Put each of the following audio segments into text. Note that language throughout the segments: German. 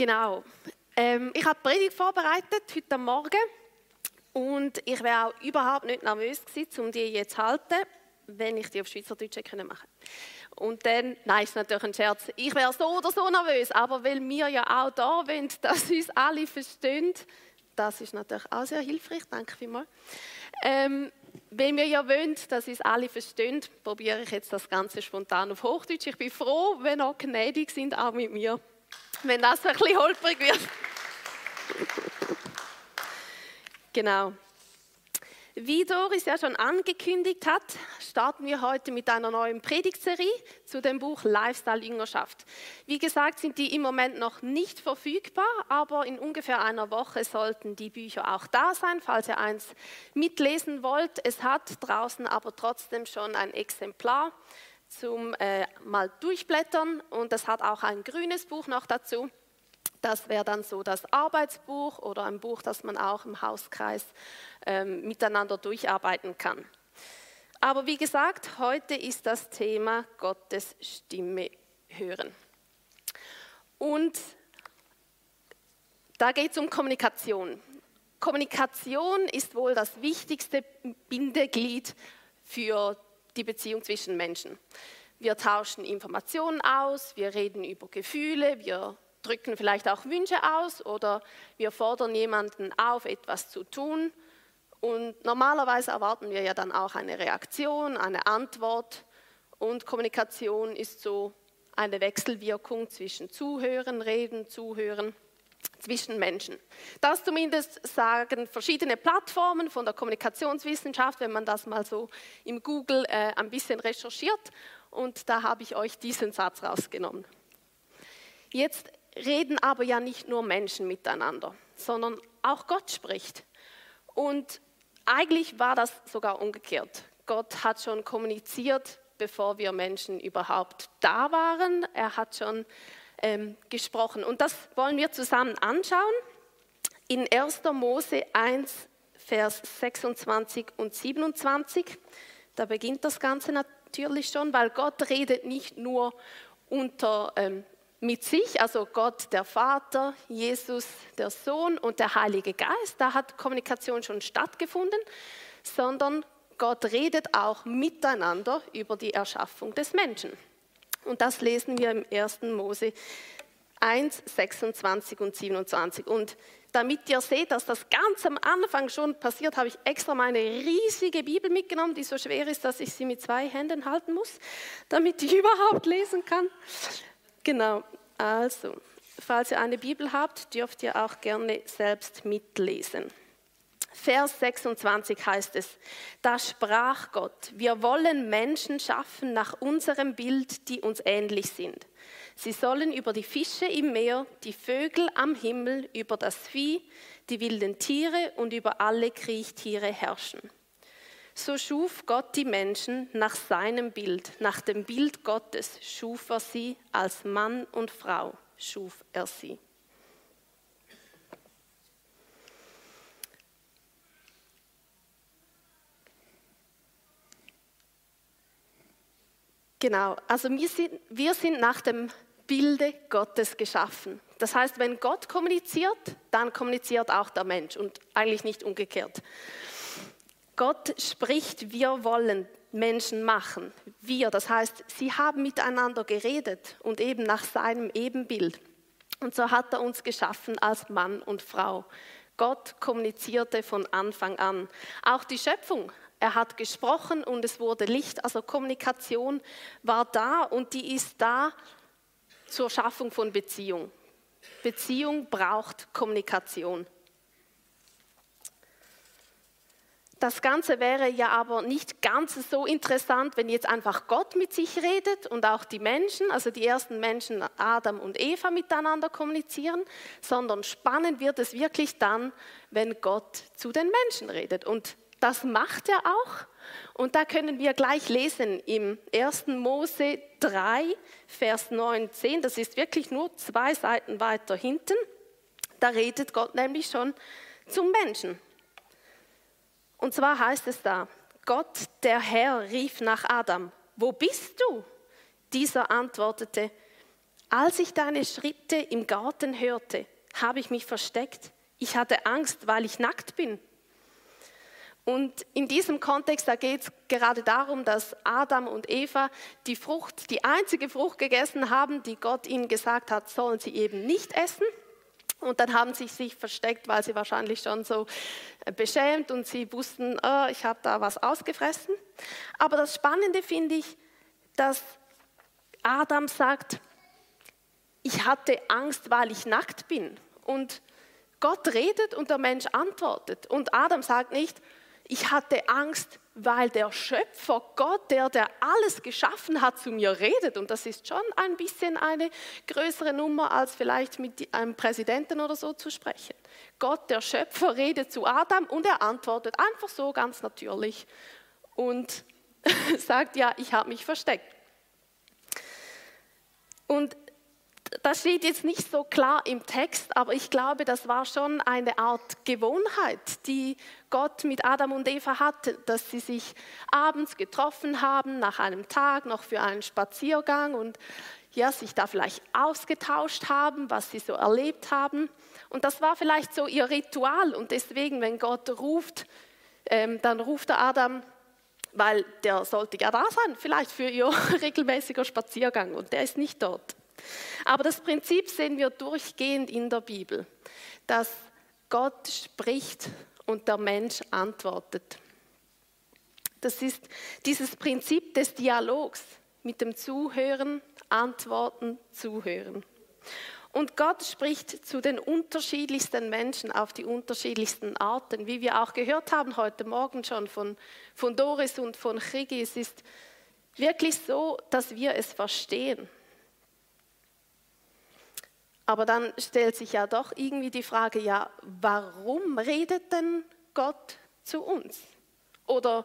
Genau. Ähm, ich habe die Predigt vorbereitet heute Morgen und ich wäre auch überhaupt nicht nervös gewesen, um die jetzt zu halten, wenn ich die auf Schweizerdeutsch hätte machen Und dann, nein, ist natürlich ein Scherz, ich wäre so oder so nervös, aber weil wir ja auch da wollen, dass uns alle verstehen, das ist natürlich auch sehr hilfreich, danke vielmals. Ähm, weil wir ja wollen, dass uns alle verstehen, probiere ich jetzt das Ganze spontan auf Hochdeutsch. Ich bin froh, wenn ihr gnädig sind, auch mit mir, wenn das ein bisschen holprig wird. genau. Wie Doris ja schon angekündigt hat, starten wir heute mit einer neuen Predigtserie zu dem Buch Lifestyle Jüngerschaft. Wie gesagt, sind die im Moment noch nicht verfügbar, aber in ungefähr einer Woche sollten die Bücher auch da sein, falls ihr eins mitlesen wollt. Es hat draußen aber trotzdem schon ein Exemplar zum äh, mal durchblättern und es hat auch ein grünes Buch noch dazu. Das wäre dann so das Arbeitsbuch oder ein Buch, das man auch im Hauskreis ähm, miteinander durcharbeiten kann. Aber wie gesagt, heute ist das Thema Gottes Stimme hören. Und da geht es um Kommunikation. Kommunikation ist wohl das wichtigste Bindeglied für die Beziehung zwischen Menschen. Wir tauschen Informationen aus, wir reden über Gefühle, wir drücken vielleicht auch Wünsche aus oder wir fordern jemanden auf, etwas zu tun. Und normalerweise erwarten wir ja dann auch eine Reaktion, eine Antwort. Und Kommunikation ist so eine Wechselwirkung zwischen Zuhören, Reden, Zuhören, zwischen Menschen. Das zumindest sagen verschiedene Plattformen von der Kommunikationswissenschaft, wenn man das mal so im Google äh, ein bisschen recherchiert. Und da habe ich euch diesen Satz rausgenommen. Jetzt reden aber ja nicht nur Menschen miteinander, sondern auch Gott spricht. Und eigentlich war das sogar umgekehrt. Gott hat schon kommuniziert, bevor wir Menschen überhaupt da waren. Er hat schon ähm, gesprochen. Und das wollen wir zusammen anschauen. In 1. Mose 1, Vers 26 und 27. Da beginnt das Ganze natürlich schon, weil Gott redet nicht nur unter ähm, mit sich, also Gott der Vater, Jesus der Sohn und der Heilige Geist, da hat Kommunikation schon stattgefunden, sondern Gott redet auch miteinander über die Erschaffung des Menschen. Und das lesen wir im 1. Mose 1, 26 und 27. Und damit ihr seht, dass das ganz am Anfang schon passiert, habe ich extra meine riesige Bibel mitgenommen, die so schwer ist, dass ich sie mit zwei Händen halten muss, damit ich überhaupt lesen kann. Genau, also, falls ihr eine Bibel habt, dürft ihr auch gerne selbst mitlesen. Vers 26 heißt es, da sprach Gott, wir wollen Menschen schaffen nach unserem Bild, die uns ähnlich sind. Sie sollen über die Fische im Meer, die Vögel am Himmel, über das Vieh, die wilden Tiere und über alle Kriechtiere herrschen. So schuf Gott die Menschen nach seinem Bild, nach dem Bild Gottes schuf er sie, als Mann und Frau schuf er sie. Genau, also wir sind, wir sind nach dem Bilde Gottes geschaffen. Das heißt, wenn Gott kommuniziert, dann kommuniziert auch der Mensch und eigentlich nicht umgekehrt. Gott spricht, wir wollen Menschen machen. Wir, das heißt, sie haben miteinander geredet und eben nach seinem Ebenbild. Und so hat er uns geschaffen als Mann und Frau. Gott kommunizierte von Anfang an. Auch die Schöpfung. Er hat gesprochen und es wurde Licht. Also Kommunikation war da und die ist da zur Schaffung von Beziehung. Beziehung braucht Kommunikation. Das Ganze wäre ja aber nicht ganz so interessant, wenn jetzt einfach Gott mit sich redet und auch die Menschen, also die ersten Menschen Adam und Eva miteinander kommunizieren, sondern spannend wird es wirklich dann, wenn Gott zu den Menschen redet. Und das macht er auch. Und da können wir gleich lesen im 1. Mose 3, Vers 19. Das ist wirklich nur zwei Seiten weiter hinten. Da redet Gott nämlich schon zum Menschen. Und zwar heißt es da, Gott, der Herr, rief nach Adam, wo bist du? Dieser antwortete, als ich deine Schritte im Garten hörte, habe ich mich versteckt. Ich hatte Angst, weil ich nackt bin. Und in diesem Kontext, da geht es gerade darum, dass Adam und Eva die Frucht, die einzige Frucht gegessen haben, die Gott ihnen gesagt hat, sollen sie eben nicht essen. Und dann haben sie sich versteckt, weil sie wahrscheinlich schon so äh, beschämt und sie wussten, oh, ich habe da was ausgefressen. Aber das Spannende finde ich, dass Adam sagt, ich hatte Angst, weil ich nackt bin. Und Gott redet und der Mensch antwortet. Und Adam sagt nicht, ich hatte Angst, weil der Schöpfer Gott, der, der alles geschaffen hat, zu mir redet. Und das ist schon ein bisschen eine größere Nummer, als vielleicht mit einem Präsidenten oder so zu sprechen. Gott, der Schöpfer, redet zu Adam und er antwortet einfach so ganz natürlich und sagt, ja, ich habe mich versteckt. Und das steht jetzt nicht so klar im Text, aber ich glaube, das war schon eine Art Gewohnheit, die Gott mit Adam und Eva hatte, dass sie sich abends getroffen haben, nach einem Tag noch für einen Spaziergang und ja, sich da vielleicht ausgetauscht haben, was sie so erlebt haben. Und das war vielleicht so ihr Ritual. Und deswegen, wenn Gott ruft, ähm, dann ruft der Adam, weil der sollte ja da sein, vielleicht für ihr regelmäßiger Spaziergang. Und der ist nicht dort. Aber das Prinzip sehen wir durchgehend in der Bibel, dass Gott spricht und der Mensch antwortet. Das ist dieses Prinzip des Dialogs mit dem Zuhören, Antworten, Zuhören. Und Gott spricht zu den unterschiedlichsten Menschen auf die unterschiedlichsten Arten. Wie wir auch gehört haben heute Morgen schon von, von Doris und von Chigi. Es ist wirklich so, dass wir es verstehen. Aber dann stellt sich ja doch irgendwie die Frage, ja, warum redet denn Gott zu uns? Oder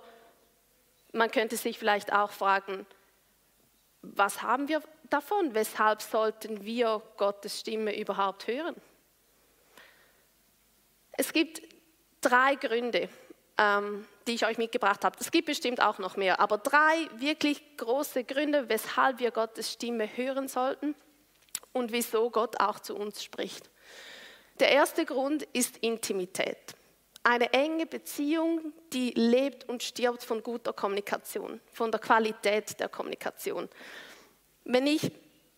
man könnte sich vielleicht auch fragen, was haben wir davon? Weshalb sollten wir Gottes Stimme überhaupt hören? Es gibt drei Gründe, ähm, die ich euch mitgebracht habe. Es gibt bestimmt auch noch mehr, aber drei wirklich große Gründe, weshalb wir Gottes Stimme hören sollten und wieso Gott auch zu uns spricht. Der erste Grund ist Intimität. Eine enge Beziehung, die lebt und stirbt von guter Kommunikation, von der Qualität der Kommunikation. Wenn ich äh,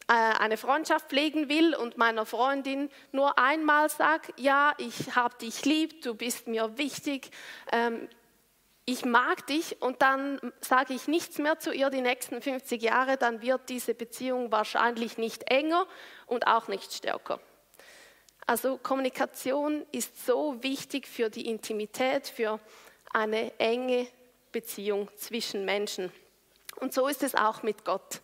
eine Freundschaft pflegen will und meiner Freundin nur einmal sage, ja, ich habe dich lieb, du bist mir wichtig, ähm, ich mag dich und dann sage ich nichts mehr zu ihr die nächsten 50 Jahre, dann wird diese Beziehung wahrscheinlich nicht enger und auch nicht stärker. Also Kommunikation ist so wichtig für die Intimität, für eine enge Beziehung zwischen Menschen. Und so ist es auch mit Gott.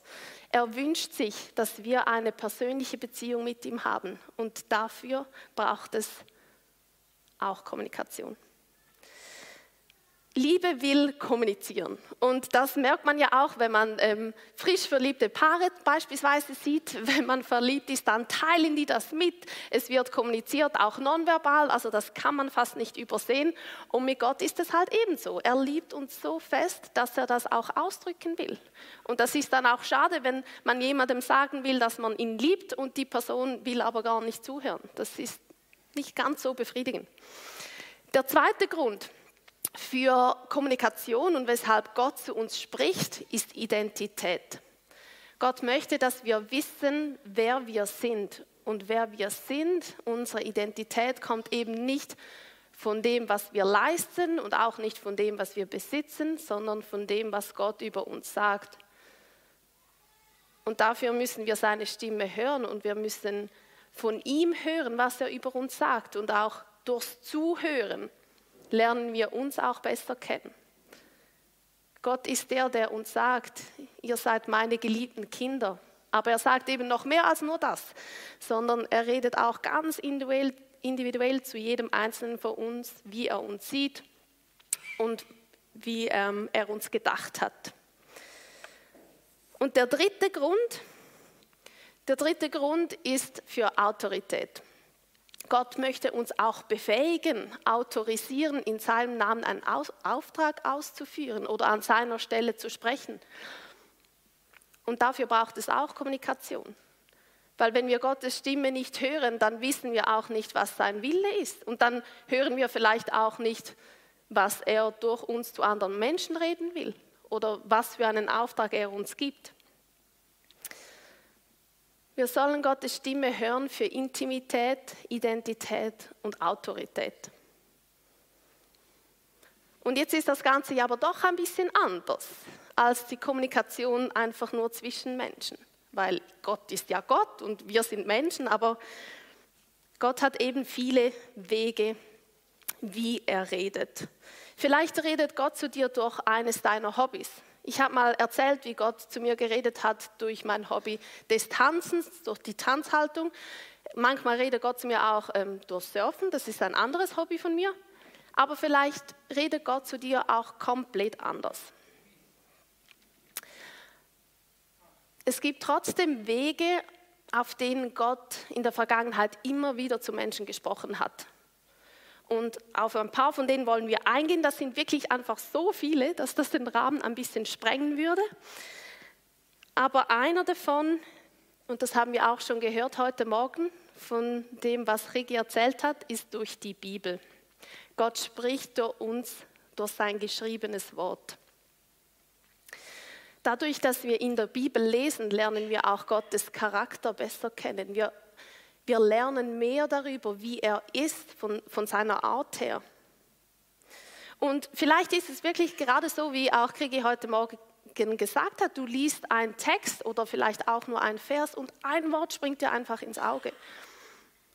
Er wünscht sich, dass wir eine persönliche Beziehung mit ihm haben und dafür braucht es auch Kommunikation. Liebe will kommunizieren. Und das merkt man ja auch, wenn man ähm, frisch verliebte Paare beispielsweise sieht. Wenn man verliebt ist, dann teilen die das mit. Es wird kommuniziert, auch nonverbal. Also das kann man fast nicht übersehen. Und mit Gott ist es halt ebenso. Er liebt uns so fest, dass er das auch ausdrücken will. Und das ist dann auch schade, wenn man jemandem sagen will, dass man ihn liebt und die Person will aber gar nicht zuhören. Das ist nicht ganz so befriedigend. Der zweite Grund, für Kommunikation und weshalb Gott zu uns spricht, ist Identität. Gott möchte, dass wir wissen, wer wir sind. Und wer wir sind, unsere Identität kommt eben nicht von dem, was wir leisten und auch nicht von dem, was wir besitzen, sondern von dem, was Gott über uns sagt. Und dafür müssen wir seine Stimme hören und wir müssen von ihm hören, was er über uns sagt und auch durchs Zuhören lernen wir uns auch besser kennen. Gott ist der, der uns sagt, ihr seid meine geliebten Kinder. Aber er sagt eben noch mehr als nur das, sondern er redet auch ganz individuell, individuell zu jedem Einzelnen von uns, wie er uns sieht und wie ähm, er uns gedacht hat. Und der dritte Grund, der dritte Grund ist für Autorität. Gott möchte uns auch befähigen, autorisieren, in seinem Namen einen Auftrag auszuführen oder an seiner Stelle zu sprechen. Und dafür braucht es auch Kommunikation. Weil wenn wir Gottes Stimme nicht hören, dann wissen wir auch nicht, was sein Wille ist. Und dann hören wir vielleicht auch nicht, was er durch uns zu anderen Menschen reden will oder was für einen Auftrag er uns gibt. Wir sollen Gottes Stimme hören für Intimität, Identität und Autorität. Und jetzt ist das Ganze ja aber doch ein bisschen anders als die Kommunikation einfach nur zwischen Menschen weil Gott ist ja Gott und wir sind Menschen, aber Gott hat eben viele Wege, wie er redet. Vielleicht redet Gott zu dir durch eines deiner Hobbys. Ich habe mal erzählt, wie Gott zu mir geredet hat durch mein Hobby des Tanzens, durch die Tanzhaltung. Manchmal redet Gott zu mir auch ähm, durch Surfen, das ist ein anderes Hobby von mir. Aber vielleicht redet Gott zu dir auch komplett anders. Es gibt trotzdem Wege, auf denen Gott in der Vergangenheit immer wieder zu Menschen gesprochen hat. Und auf ein paar von denen wollen wir eingehen. Das sind wirklich einfach so viele, dass das den Rahmen ein bisschen sprengen würde. Aber einer davon, und das haben wir auch schon gehört heute Morgen von dem, was Rigi erzählt hat, ist durch die Bibel. Gott spricht durch uns durch sein geschriebenes Wort. Dadurch, dass wir in der Bibel lesen, lernen wir auch Gottes Charakter besser kennen. Wir, wir lernen mehr darüber, wie er ist, von, von seiner Art her. Und vielleicht ist es wirklich gerade so, wie auch Krigi heute Morgen gesagt hat, du liest einen Text oder vielleicht auch nur einen Vers und ein Wort springt dir einfach ins Auge.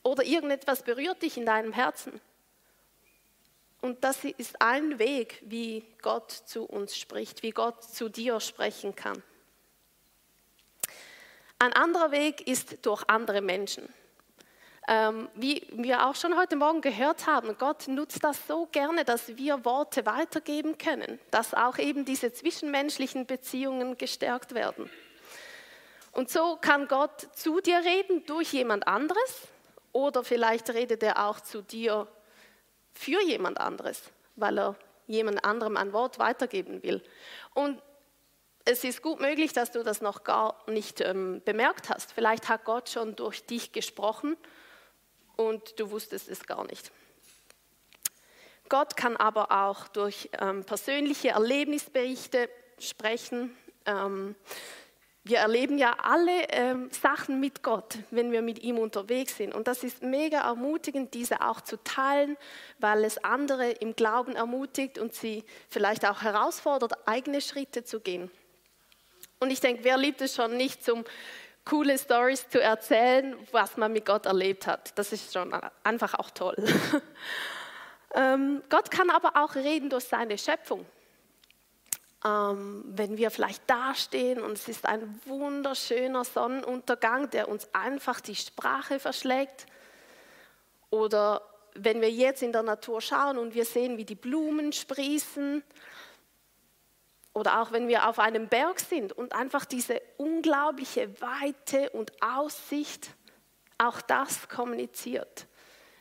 Oder irgendetwas berührt dich in deinem Herzen. Und das ist ein Weg, wie Gott zu uns spricht, wie Gott zu dir sprechen kann. Ein anderer Weg ist durch andere Menschen. Ähm, wie wir auch schon heute Morgen gehört haben, Gott nutzt das so gerne, dass wir Worte weitergeben können, dass auch eben diese zwischenmenschlichen Beziehungen gestärkt werden. Und so kann Gott zu dir reden durch jemand anderes oder vielleicht redet er auch zu dir für jemand anderes, weil er jemand anderem ein Wort weitergeben will. Und es ist gut möglich, dass du das noch gar nicht ähm, bemerkt hast. Vielleicht hat Gott schon durch dich gesprochen und du wusstest es gar nicht. Gott kann aber auch durch ähm, persönliche Erlebnisberichte sprechen. Ähm, wir erleben ja alle ähm, Sachen mit Gott, wenn wir mit ihm unterwegs sind. Und das ist mega ermutigend, diese auch zu teilen, weil es andere im Glauben ermutigt und sie vielleicht auch herausfordert, eigene Schritte zu gehen. Und ich denke, wer liebt es schon nicht, zum coole Stories zu erzählen, was man mit Gott erlebt hat. Das ist schon einfach auch toll. ähm, Gott kann aber auch reden durch seine Schöpfung ähm, wenn wir vielleicht dastehen und es ist ein wunderschöner Sonnenuntergang, der uns einfach die Sprache verschlägt. Oder wenn wir jetzt in der Natur schauen und wir sehen, wie die Blumen sprießen. Oder auch wenn wir auf einem Berg sind und einfach diese unglaubliche Weite und Aussicht, auch das kommuniziert.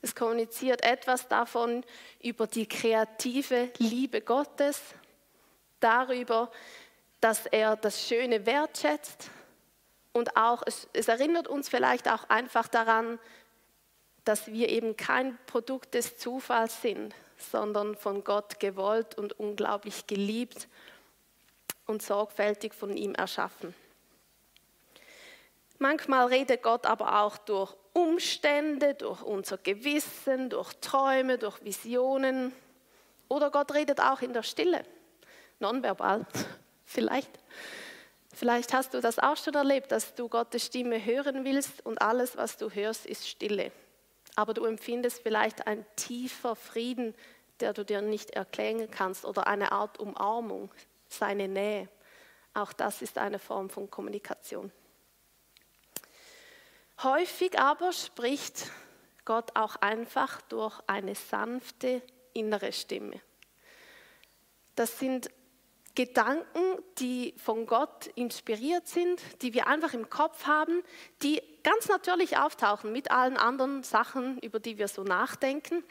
Es kommuniziert etwas davon über die kreative Liebe Gottes darüber, dass er das Schöne wertschätzt und auch, es, es erinnert uns vielleicht auch einfach daran, dass wir eben kein Produkt des Zufalls sind, sondern von Gott gewollt und unglaublich geliebt und sorgfältig von ihm erschaffen. Manchmal redet Gott aber auch durch Umstände, durch unser Gewissen, durch Träume, durch Visionen. Oder Gott redet auch in der Stille nonverbal. Vielleicht. Vielleicht hast du das auch schon erlebt, dass du Gottes Stimme hören willst und alles, was du hörst, ist Stille. Aber du empfindest vielleicht ein tiefer Frieden, der du dir nicht erklären kannst oder eine Art Umarmung, seine Nähe. Auch das ist eine Form von Kommunikation. Häufig aber spricht Gott auch einfach durch eine sanfte innere Stimme. Das sind Gedanken, die von Gott inspiriert sind, die wir einfach im Kopf haben, die ganz natürlich auftauchen mit allen anderen Sachen, über die wir so nachdenken.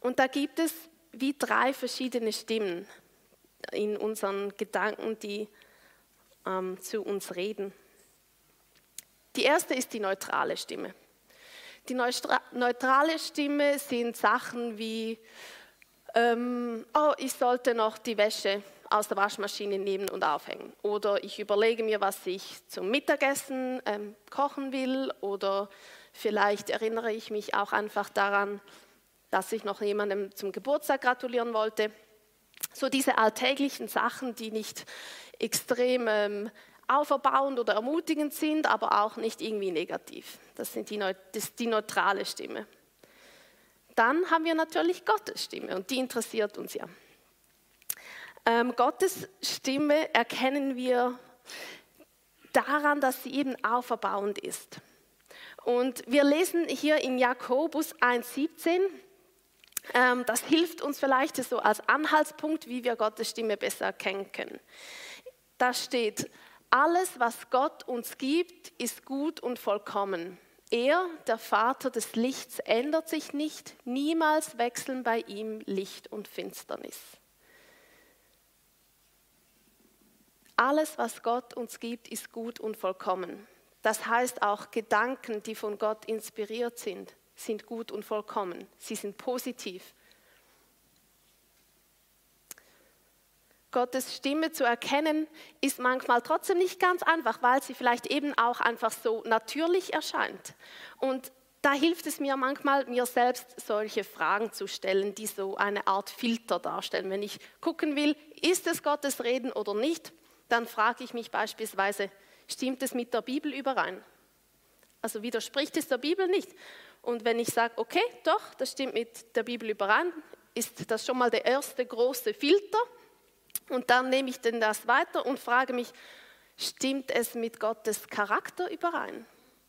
Und da gibt es wie drei verschiedene Stimmen in unseren Gedanken, die ähm, zu uns reden. Die erste ist die neutrale Stimme. Die neutrale Stimme sind Sachen wie, ähm, oh, ich sollte noch die Wäsche aus der Waschmaschine nehmen und aufhängen. Oder ich überlege mir, was ich zum Mittagessen ähm, kochen will. Oder vielleicht erinnere ich mich auch einfach daran, dass ich noch jemandem zum Geburtstag gratulieren wollte. So diese alltäglichen Sachen, die nicht extrem ähm, auferbauend oder ermutigend sind, aber auch nicht irgendwie negativ. Das, sind die, das ist die neutrale Stimme. Dann haben wir natürlich Gottes Stimme und die interessiert uns ja. Ähm, Gottes Stimme erkennen wir daran, dass sie eben auferbauend ist. Und wir lesen hier in Jakobus 1,17, ähm, das hilft uns vielleicht so als Anhaltspunkt, wie wir Gottes Stimme besser erkennen können. Da steht, alles, was Gott uns gibt, ist gut und vollkommen. Er, der Vater des Lichts, ändert sich nicht, niemals wechseln bei ihm Licht und Finsternis. Alles, was Gott uns gibt, ist gut und vollkommen. Das heißt auch Gedanken, die von Gott inspiriert sind, sind gut und vollkommen. Sie sind positiv. Gottes Stimme zu erkennen, ist manchmal trotzdem nicht ganz einfach, weil sie vielleicht eben auch einfach so natürlich erscheint. Und da hilft es mir manchmal, mir selbst solche Fragen zu stellen, die so eine Art Filter darstellen. Wenn ich gucken will, ist es Gottes Reden oder nicht, dann frage ich mich beispielsweise, stimmt es mit der Bibel überein? Also widerspricht es der Bibel nicht? Und wenn ich sage, okay, doch, das stimmt mit der Bibel überein, ist das schon mal der erste große Filter. Und dann nehme ich denn das weiter und frage mich, stimmt es mit Gottes Charakter überein?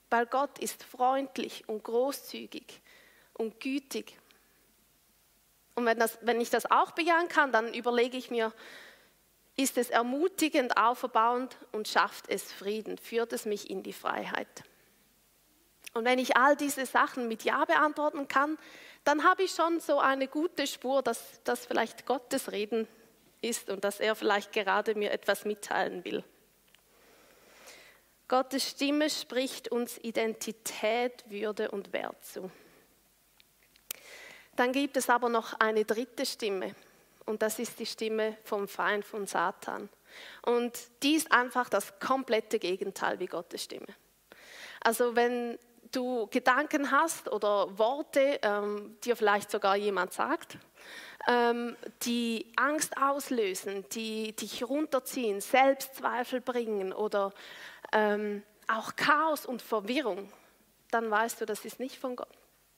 Weil Gott ist freundlich und großzügig und gütig. Und wenn, das, wenn ich das auch bejahen kann, dann überlege ich mir, ist es ermutigend, auferbauend und schafft es Frieden, führt es mich in die Freiheit. Und wenn ich all diese Sachen mit Ja beantworten kann, dann habe ich schon so eine gute Spur, dass das vielleicht Gottes Reden ist und dass er vielleicht gerade mir etwas mitteilen will. Gottes Stimme spricht uns Identität, Würde und Wert zu. Dann gibt es aber noch eine dritte Stimme und das ist die Stimme vom Feind von Satan. Und die ist einfach das komplette Gegenteil wie Gottes Stimme. Also wenn du Gedanken hast oder Worte, ähm, dir vielleicht sogar jemand sagt, ähm, die Angst auslösen, die dich runterziehen, Selbstzweifel bringen oder ähm, auch Chaos und Verwirrung, dann weißt du, das ist nicht von Gott.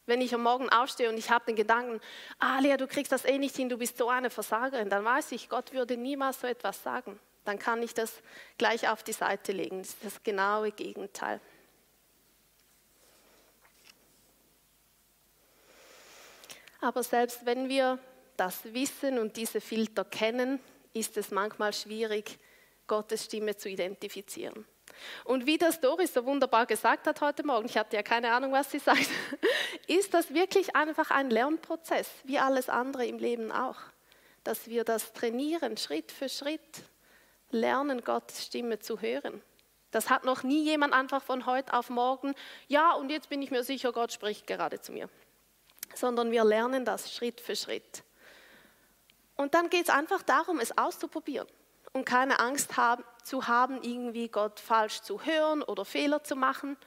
Wenn ich am Morgen aufstehe und ich habe den Gedanken, ah Lea, du kriegst das eh nicht hin, du bist so eine Versagerin, dann weiß ich, Gott würde niemals so etwas sagen. Dann kann ich das gleich auf die Seite legen. Das ist das genaue Gegenteil. Aber selbst wenn wir das wissen und diese Filter kennen, ist es manchmal schwierig, Gottes Stimme zu identifizieren. Und wie das Doris so wunderbar gesagt hat heute Morgen, ich hatte ja keine Ahnung, was sie sagt, ist das wirklich einfach ein Lernprozess, wie alles andere im Leben auch. Dass wir das trainieren, Schritt für Schritt, lernen, Gottes Stimme zu hören. Das hat noch nie jemand einfach von heute auf morgen, ja, und jetzt bin ich mir sicher, Gott spricht gerade zu mir sondern wir lernen das Schritt für Schritt. Und dann geht es einfach darum, es auszuprobieren und keine Angst haben, zu haben, irgendwie Gott falsch zu hören oder Fehler zu machen,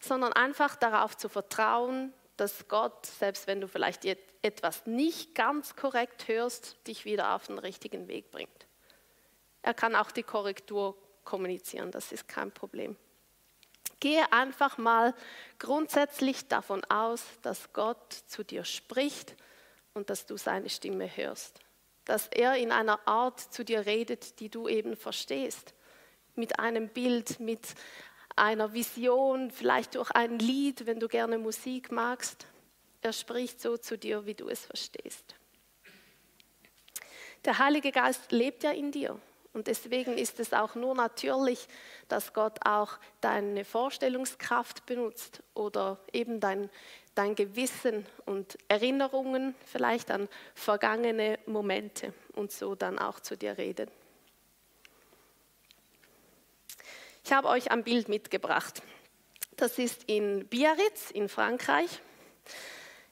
sondern einfach darauf zu vertrauen, dass Gott, selbst wenn du vielleicht etwas nicht ganz korrekt hörst, dich wieder auf den richtigen Weg bringt. Er kann auch die Korrektur kommunizieren, das ist kein Problem. Gehe einfach mal grundsätzlich davon aus, dass Gott zu dir spricht und dass du seine Stimme hörst. Dass er in einer Art zu dir redet, die du eben verstehst. Mit einem Bild, mit einer Vision, vielleicht durch ein Lied, wenn du gerne Musik magst. Er spricht so zu dir, wie du es verstehst. Der Heilige Geist lebt ja in dir und deswegen ist es auch nur natürlich, dass Gott auch deine Vorstellungskraft benutzt oder eben dein, dein Gewissen und Erinnerungen vielleicht an vergangene Momente und so dann auch zu dir redet. Ich habe euch ein Bild mitgebracht. Das ist in Biarritz in Frankreich.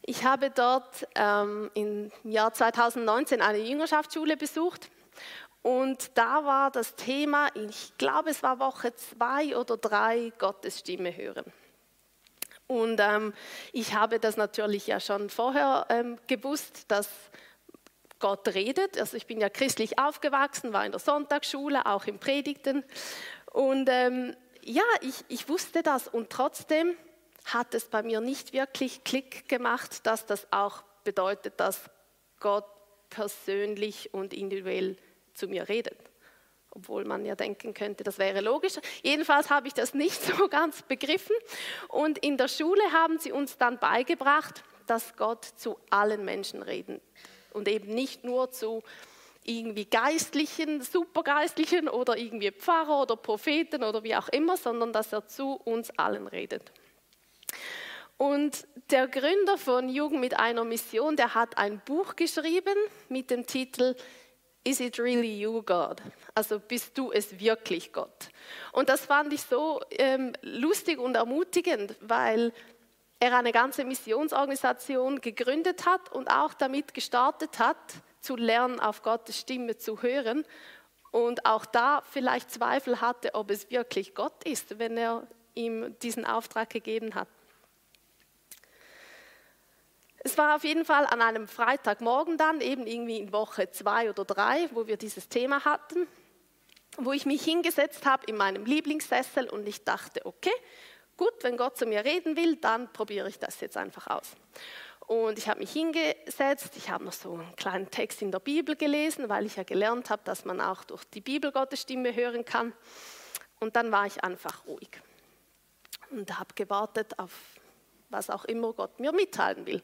Ich habe dort ähm, im Jahr 2019 eine Jüngerschaftsschule besucht und da war das Thema, ich glaube es war Woche zwei oder drei, Gottes Stimme hören. Und ähm, ich habe das natürlich ja schon vorher ähm, gewusst, dass Gott redet. Also ich bin ja christlich aufgewachsen, war in der Sonntagsschule, auch im Predigten. Und ähm, ja, ich, ich wusste das und trotzdem hat es bei mir nicht wirklich Klick gemacht, dass das auch bedeutet, dass Gott persönlich und individuell zu mir redet. Obwohl man ja denken könnte, das wäre logisch. Jedenfalls habe ich das nicht so ganz begriffen. Und in der Schule haben sie uns dann beigebracht, dass Gott zu allen Menschen reden und eben nicht nur zu irgendwie Geistlichen, Supergeistlichen oder irgendwie Pfarrer oder Propheten oder wie auch immer, sondern dass er zu uns allen redet. Und der Gründer von Jugend mit einer Mission, der hat ein Buch geschrieben mit dem Titel Is it really you, God? Also bist du es wirklich, Gott? Und das fand ich so ähm, lustig und ermutigend, weil er eine ganze Missionsorganisation gegründet hat und auch damit gestartet hat, zu lernen, auf Gottes Stimme zu hören. Und auch da vielleicht Zweifel hatte, ob es wirklich Gott ist, wenn er ihm diesen Auftrag gegeben hat. Es war auf jeden Fall an einem Freitagmorgen dann, eben irgendwie in Woche zwei oder drei, wo wir dieses Thema hatten, wo ich mich hingesetzt habe in meinem Lieblingssessel und ich dachte, okay, gut, wenn Gott zu mir reden will, dann probiere ich das jetzt einfach aus. Und ich habe mich hingesetzt, ich habe noch so einen kleinen Text in der Bibel gelesen, weil ich ja gelernt habe, dass man auch durch die Bibel Gottes Stimme hören kann. Und dann war ich einfach ruhig und habe gewartet auf was auch immer Gott mir mitteilen will.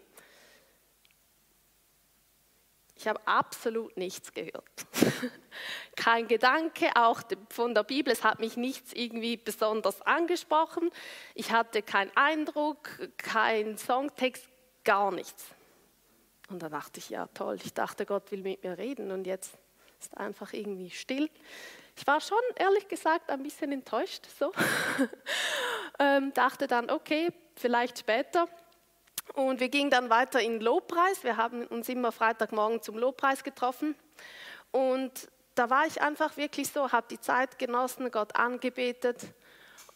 Ich habe absolut nichts gehört. Kein Gedanke, auch von der Bibel, es hat mich nichts irgendwie besonders angesprochen. Ich hatte keinen Eindruck, keinen Songtext, gar nichts. Und da dachte ich, ja toll, ich dachte, Gott will mit mir reden und jetzt ist einfach irgendwie still. Ich war schon, ehrlich gesagt, ein bisschen enttäuscht. So. ähm, dachte dann, okay, vielleicht später. Und wir gingen dann weiter in Lobpreis. Wir haben uns immer Freitagmorgen zum Lobpreis getroffen. Und da war ich einfach wirklich so, habe die Zeit genossen, Gott angebetet,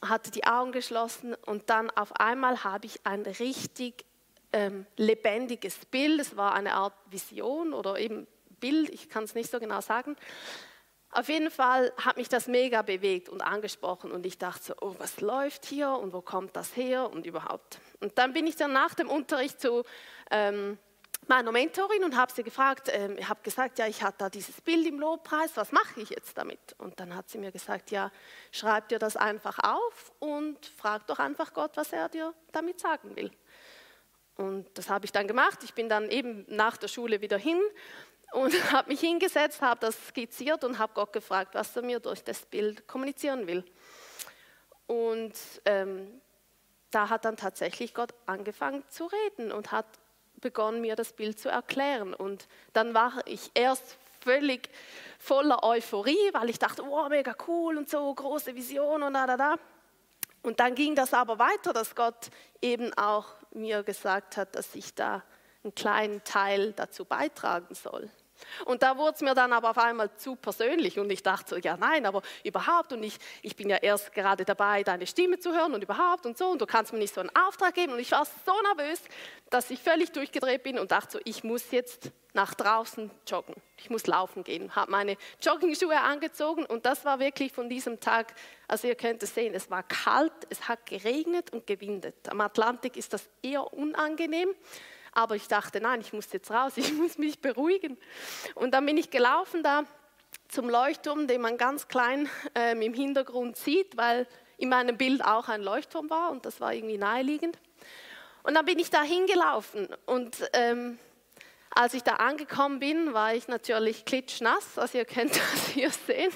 hatte die Augen geschlossen und dann auf einmal habe ich ein richtig ähm, lebendiges Bild. Es war eine Art Vision oder eben Bild, ich kann es nicht so genau sagen. Auf jeden Fall hat mich das mega bewegt und angesprochen und ich dachte so, oh, was läuft hier und wo kommt das her und überhaupt. Und dann bin ich dann nach dem Unterricht zu ähm, meiner Mentorin und habe sie gefragt, ähm, ich habe gesagt, ja, ich hatte da dieses Bild im Lobpreis, was mache ich jetzt damit? Und dann hat sie mir gesagt, ja, schreib dir das einfach auf und frag doch einfach Gott, was er dir damit sagen will. Und das habe ich dann gemacht. Ich bin dann eben nach der Schule wieder hin und habe mich hingesetzt, habe das skizziert und habe Gott gefragt, was er mir durch das Bild kommunizieren will. Und ähm, da hat dann tatsächlich Gott angefangen zu reden und hat begonnen, mir das Bild zu erklären. Und dann war ich erst völlig voller Euphorie, weil ich dachte, oh, mega cool und so, große Vision und da, da, da. Und dann ging das aber weiter, dass Gott eben auch mir gesagt hat, dass ich da einen kleinen Teil dazu beitragen soll. Und da wurde es mir dann aber auf einmal zu persönlich und ich dachte so, ja nein, aber überhaupt und ich, ich bin ja erst gerade dabei, deine Stimme zu hören und überhaupt und so und du kannst mir nicht so einen Auftrag geben und ich war so nervös, dass ich völlig durchgedreht bin und dachte so, ich muss jetzt nach draußen joggen, ich muss laufen gehen, habe meine Joggingschuhe angezogen und das war wirklich von diesem Tag, also ihr könnt es sehen, es war kalt, es hat geregnet und gewindet. Am Atlantik ist das eher unangenehm. Aber ich dachte, nein, ich muss jetzt raus, ich muss mich beruhigen. Und dann bin ich gelaufen da zum Leuchtturm, den man ganz klein ähm, im Hintergrund sieht, weil in meinem Bild auch ein Leuchtturm war und das war irgendwie naheliegend. Und dann bin ich da hingelaufen und ähm, als ich da angekommen bin, war ich natürlich klitschnass, also ihr könnt das hier sehen.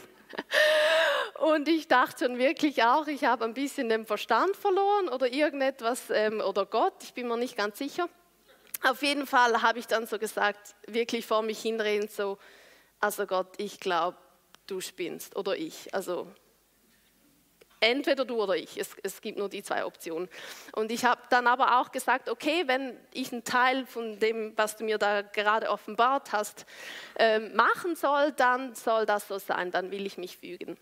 Und ich dachte schon wirklich auch, ich habe ein bisschen den Verstand verloren oder irgendetwas ähm, oder Gott, ich bin mir nicht ganz sicher. Auf jeden Fall habe ich dann so gesagt, wirklich vor mich hinreden, so, also Gott, ich glaube, du spinnst oder ich. Also entweder du oder ich. Es, es gibt nur die zwei Optionen. Und ich habe dann aber auch gesagt, okay, wenn ich einen Teil von dem, was du mir da gerade offenbart hast, äh, machen soll, dann soll das so sein, dann will ich mich fügen.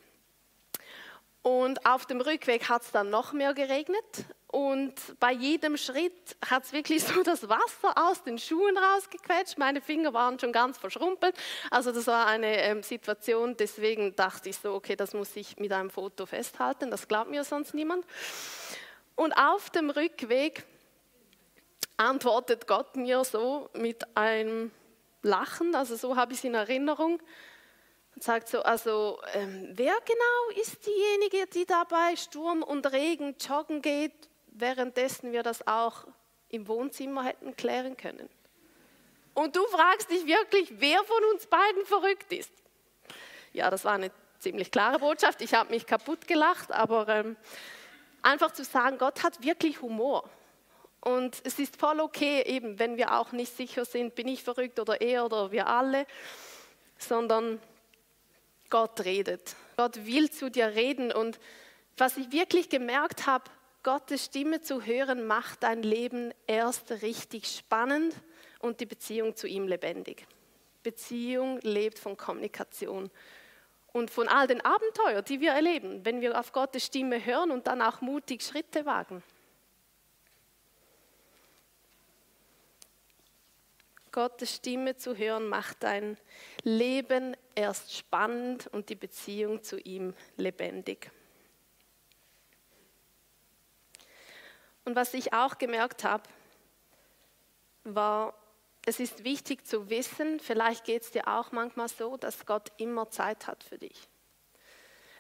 Und auf dem Rückweg hat es dann noch mehr geregnet. Und bei jedem Schritt hat es wirklich so das Wasser aus den Schuhen rausgequetscht. Meine Finger waren schon ganz verschrumpelt. Also das war eine ähm, Situation, deswegen dachte ich so, okay, das muss ich mit einem Foto festhalten. Das glaubt mir sonst niemand. Und auf dem Rückweg antwortet Gott mir so mit einem Lachen, also so habe ich es in Erinnerung und sagt so, also ähm, wer genau ist diejenige, die da bei Sturm und Regen joggen geht, währenddessen wir das auch im Wohnzimmer hätten klären können? Und du fragst dich wirklich, wer von uns beiden verrückt ist. Ja, das war eine ziemlich klare Botschaft. Ich habe mich kaputt gelacht, aber ähm, einfach zu sagen, Gott hat wirklich Humor. Und es ist voll okay, eben, wenn wir auch nicht sicher sind, bin ich verrückt oder er oder wir alle, sondern Gott redet. Gott will zu dir reden. Und was ich wirklich gemerkt habe, Gottes Stimme zu hören, macht dein Leben erst richtig spannend und die Beziehung zu ihm lebendig. Beziehung lebt von Kommunikation und von all den Abenteuern, die wir erleben, wenn wir auf Gottes Stimme hören und dann auch mutig Schritte wagen. Gottes Stimme zu hören, macht dein Leben erst spannend und die Beziehung zu ihm lebendig. Und was ich auch gemerkt habe, war, es ist wichtig zu wissen, vielleicht geht es dir auch manchmal so, dass Gott immer Zeit hat für dich.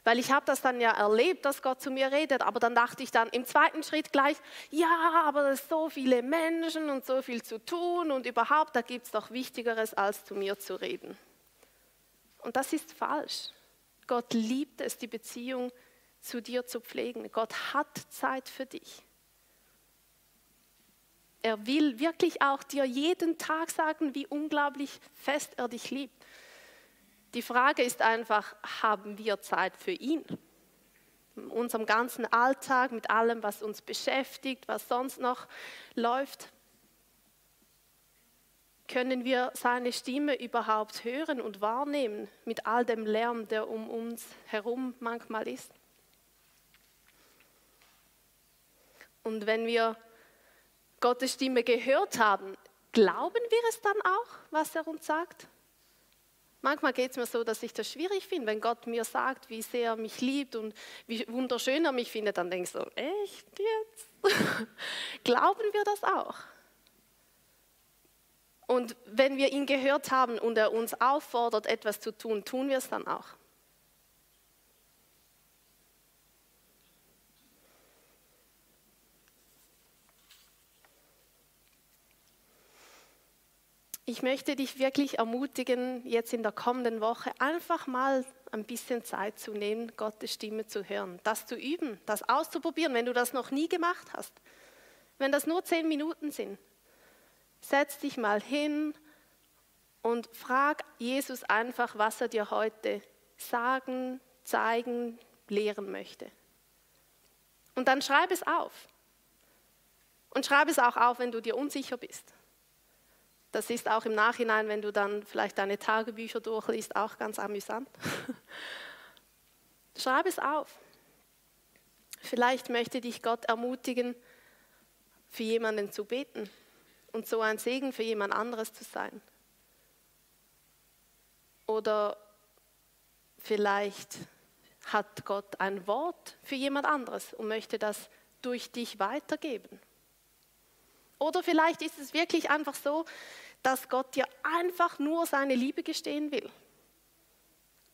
Weil ich habe das dann ja erlebt, dass Gott zu mir redet, aber dann dachte ich dann im zweiten Schritt gleich, ja, aber es sind so viele Menschen und so viel zu tun und überhaupt, da gibt es doch Wichtigeres, als zu mir zu reden. Und das ist falsch. Gott liebt es, die Beziehung zu dir zu pflegen. Gott hat Zeit für dich. Er will wirklich auch dir jeden Tag sagen, wie unglaublich fest er dich liebt. Die Frage ist einfach, haben wir Zeit für ihn? In unserem ganzen Alltag, mit allem, was uns beschäftigt, was sonst noch läuft, können wir seine Stimme überhaupt hören und wahrnehmen mit all dem Lärm, der um uns herum manchmal ist? Und wenn wir Gottes Stimme gehört haben, glauben wir es dann auch, was er uns sagt? Manchmal geht es mir so, dass ich das schwierig finde, wenn Gott mir sagt, wie sehr er mich liebt und wie wunderschön er mich findet, dann ich so, echt jetzt? Glauben wir das auch? Und wenn wir ihn gehört haben und er uns auffordert, etwas zu tun, tun wir es dann auch. Ich möchte dich wirklich ermutigen, jetzt in der kommenden Woche einfach mal ein bisschen Zeit zu nehmen, Gottes Stimme zu hören, das zu üben, das auszuprobieren, wenn du das noch nie gemacht hast. Wenn das nur zehn Minuten sind, setz dich mal hin und frag Jesus einfach, was er dir heute sagen, zeigen, lehren möchte. Und dann schreib es auf. Und schreib es auch auf, wenn du dir unsicher bist. Das ist auch im Nachhinein, wenn du dann vielleicht deine Tagebücher durchliest, auch ganz amüsant. Schreib es auf. Vielleicht möchte dich Gott ermutigen, für jemanden zu beten und so ein Segen für jemand anderes zu sein. Oder vielleicht hat Gott ein Wort für jemand anderes und möchte das durch dich weitergeben. Oder vielleicht ist es wirklich einfach so, dass Gott dir einfach nur seine Liebe gestehen will.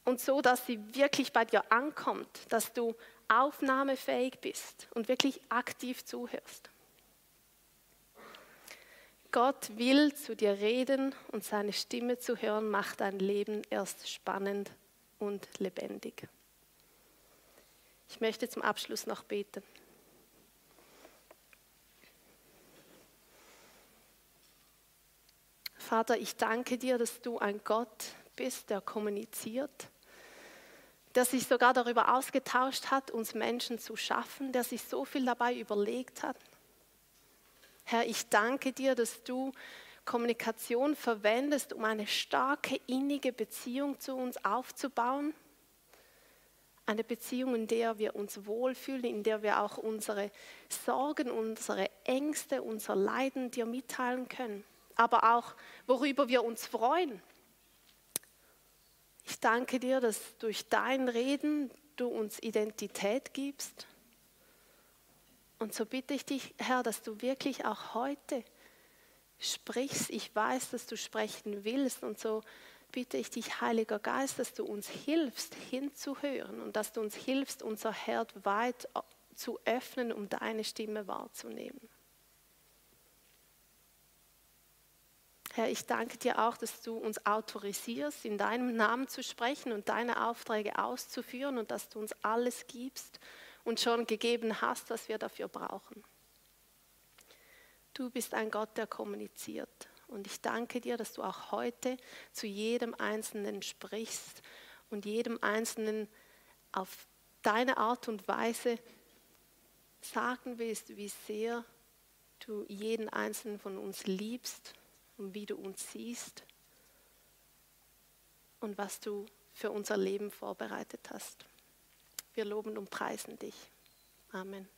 Und so, dass sie wirklich bei dir ankommt, dass du aufnahmefähig bist und wirklich aktiv zuhörst. Gott will zu dir reden und seine Stimme zu hören macht dein Leben erst spannend und lebendig. Ich möchte zum Abschluss noch beten. Vater, ich danke dir, dass du ein Gott bist, der kommuniziert, der sich sogar darüber ausgetauscht hat, uns Menschen zu schaffen, der sich so viel dabei überlegt hat. Herr, ich danke dir, dass du Kommunikation verwendest, um eine starke, innige Beziehung zu uns aufzubauen. Eine Beziehung, in der wir uns wohlfühlen, in der wir auch unsere Sorgen, unsere Ängste, unser Leiden dir mitteilen können. Aber auch, worüber wir uns freuen. Ich danke dir, dass durch dein Reden du uns Identität gibst. Und so bitte ich dich, Herr, dass du wirklich auch heute sprichst. Ich weiß, dass du sprechen willst. Und so bitte ich dich, Heiliger Geist, dass du uns hilfst, hinzuhören und dass du uns hilfst, unser Herz weit zu öffnen, um deine Stimme wahrzunehmen. Herr, ich danke dir auch, dass du uns autorisierst, in deinem Namen zu sprechen und deine Aufträge auszuführen und dass du uns alles gibst und schon gegeben hast, was wir dafür brauchen. Du bist ein Gott, der kommuniziert. Und ich danke dir, dass du auch heute zu jedem Einzelnen sprichst und jedem Einzelnen auf deine Art und Weise sagen willst, wie sehr du jeden Einzelnen von uns liebst und wie du uns siehst und was du für unser Leben vorbereitet hast. Wir loben und preisen dich. Amen.